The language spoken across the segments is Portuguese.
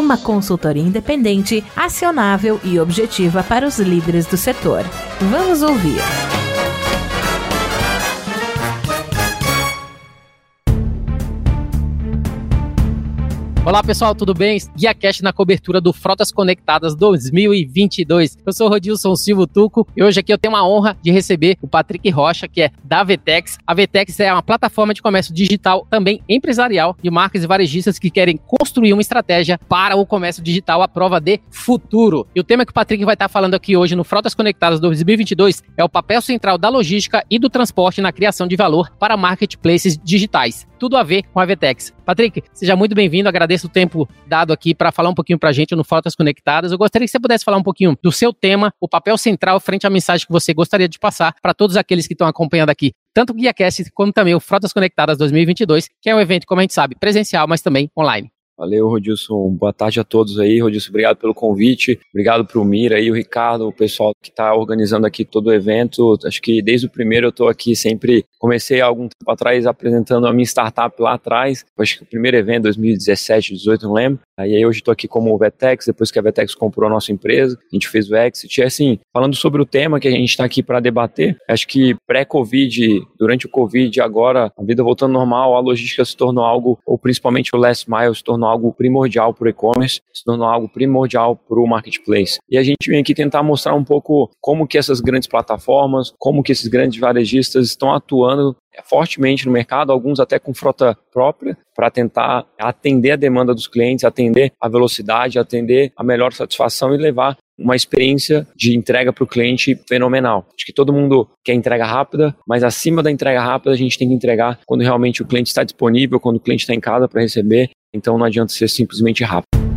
Uma consultoria independente, acionável e objetiva para os líderes do setor. Vamos ouvir. Olá pessoal, tudo bem? Guia Cash na cobertura do Frotas Conectadas 2022. Eu sou Rodilson Silva Tuco e hoje aqui eu tenho a honra de receber o Patrick Rocha, que é da Vetex. A Vetex é uma plataforma de comércio digital também empresarial de marcas e varejistas que querem construir uma estratégia para o comércio digital à prova de futuro. E o tema que o Patrick vai estar falando aqui hoje no Frotas Conectadas 2022 é o papel central da logística e do transporte na criação de valor para marketplaces digitais. Tudo a ver com a Vetex. Patrick, seja muito bem-vindo. Agradeço o tempo dado aqui para falar um pouquinho para a gente no Fotos Conectadas. Eu gostaria que você pudesse falar um pouquinho do seu tema, o papel central frente à mensagem que você gostaria de passar para todos aqueles que estão acompanhando aqui, tanto o GuiaCast como também o Frotas Conectadas 2022, que é um evento, como a gente sabe, presencial, mas também online. Valeu, Rodilson. Boa tarde a todos aí. Rodilson, obrigado pelo convite. Obrigado pro Mira aí, o Ricardo, o pessoal que está organizando aqui todo o evento. Acho que desde o primeiro eu estou aqui sempre. Comecei há algum tempo atrás apresentando a minha startup lá atrás. Acho que o primeiro evento, 2017, 2018, não lembro. Aí hoje estou aqui como Vetex, depois que a Vetex comprou a nossa empresa, a gente fez o exit. E assim, falando sobre o tema que a gente está aqui para debater, acho que pré-Covid, durante o Covid, agora, a vida voltando normal, a logística se tornou algo, ou principalmente o last mile, se tornou algo primordial para o e-commerce, se tornou algo primordial para o marketplace. E a gente vem aqui tentar mostrar um pouco como que essas grandes plataformas, como que esses grandes varejistas estão atuando fortemente no mercado, alguns até com frota própria, para tentar atender a demanda dos clientes, atender a velocidade, atender a melhor satisfação e levar uma experiência de entrega para o cliente fenomenal. Acho que todo mundo quer entrega rápida, mas acima da entrega rápida a gente tem que entregar quando realmente o cliente está disponível, quando o cliente está em casa para receber. Então não adianta ser simplesmente rápido.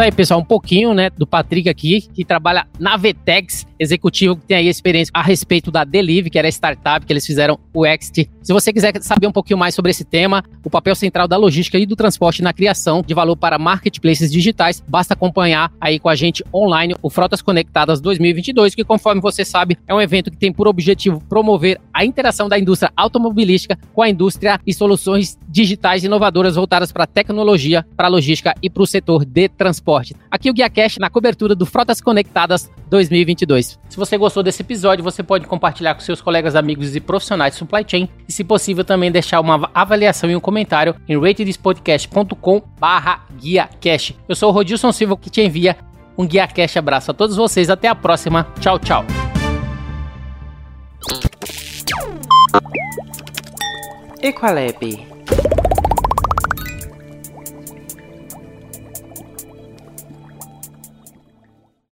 Tá aí, pessoal, um pouquinho, né, do Patrick aqui, que trabalha na Vetex, executivo que tem aí experiência a respeito da Delive, que era a startup que eles fizeram o Exit. Se você quiser saber um pouquinho mais sobre esse tema, o papel central da logística e do transporte na criação de valor para marketplaces digitais, basta acompanhar aí com a gente online o Frotas Conectadas 2022, que conforme você sabe, é um evento que tem por objetivo promover a interação da indústria automobilística com a indústria e soluções digitais inovadoras voltadas para tecnologia, para logística e para o setor de transporte transporte. Aqui o Guia Cash na cobertura do Frotas Conectadas 2022. Se você gostou desse episódio, você pode compartilhar com seus colegas, amigos e profissionais de supply chain e, se possível, também deixar uma avaliação e um comentário em ratedspodcast.com barra Guia Cash. Eu sou o Rodilson Silva que te envia um Guia Cash abraço a todos vocês. Até a próxima. Tchau, tchau. Equalab.